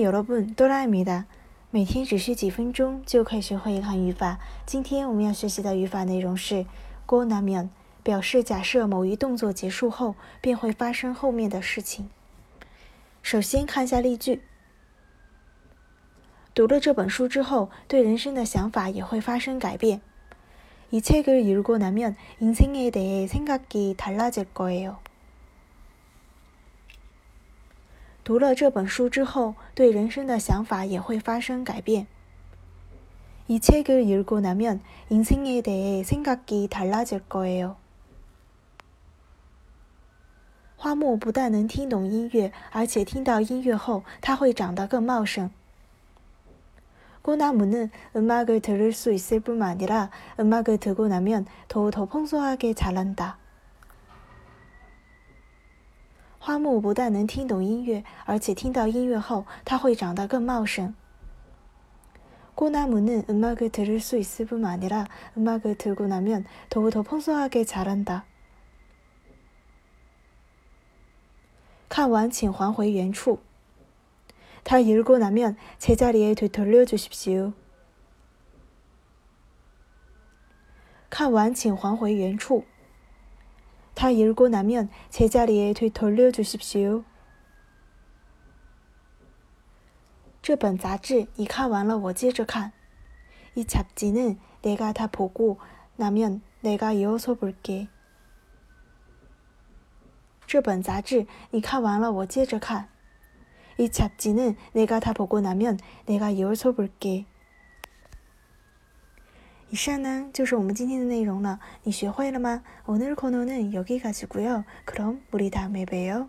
有了本哆啦咪的，每天只需几分钟就可以学会一行语法。今天我们要学习的语法内容是“고나 면”，表示假设某一动作结束后便会发生后面的事情。首先看一下例句：读了这本书之后，对人生的想法也会发生改变。이책을읽고나면인생에대해생각이달라질거예 요。 读了这本书之后，对人生的想法也会发生改变。이책을읽고나면인생에대해생각이달라질거예 요。 花木不但能听懂音乐，而且听到音乐后，它会长得更茂盛。꽃나무는음악을들을수있을뿐만아니라음악을듣고나면더더풍성하게자란다 花木不但能听懂音乐，而且听到音乐后，它会长得更茂盛。꽃나무는음악을들을수있을뿐만아니라음악을듣고나면더더풍성하게자란다看完请还回原处。다읽고나면제자리에되돌려주십시 오。 看完请还回原处。 다읽고나면제자리에되돌려주십시 오。 这本杂志你看完了，我接着看。이잡지는내가다보고나면내가이어서볼 게。 这本杂志你看完了，我接着看。이잡지는내가다보고나면내가이어서볼 게。 以上呢就是我们今天的内容了，你学会了吗？오늘코너는여기까지고요그럼우리다음에봬요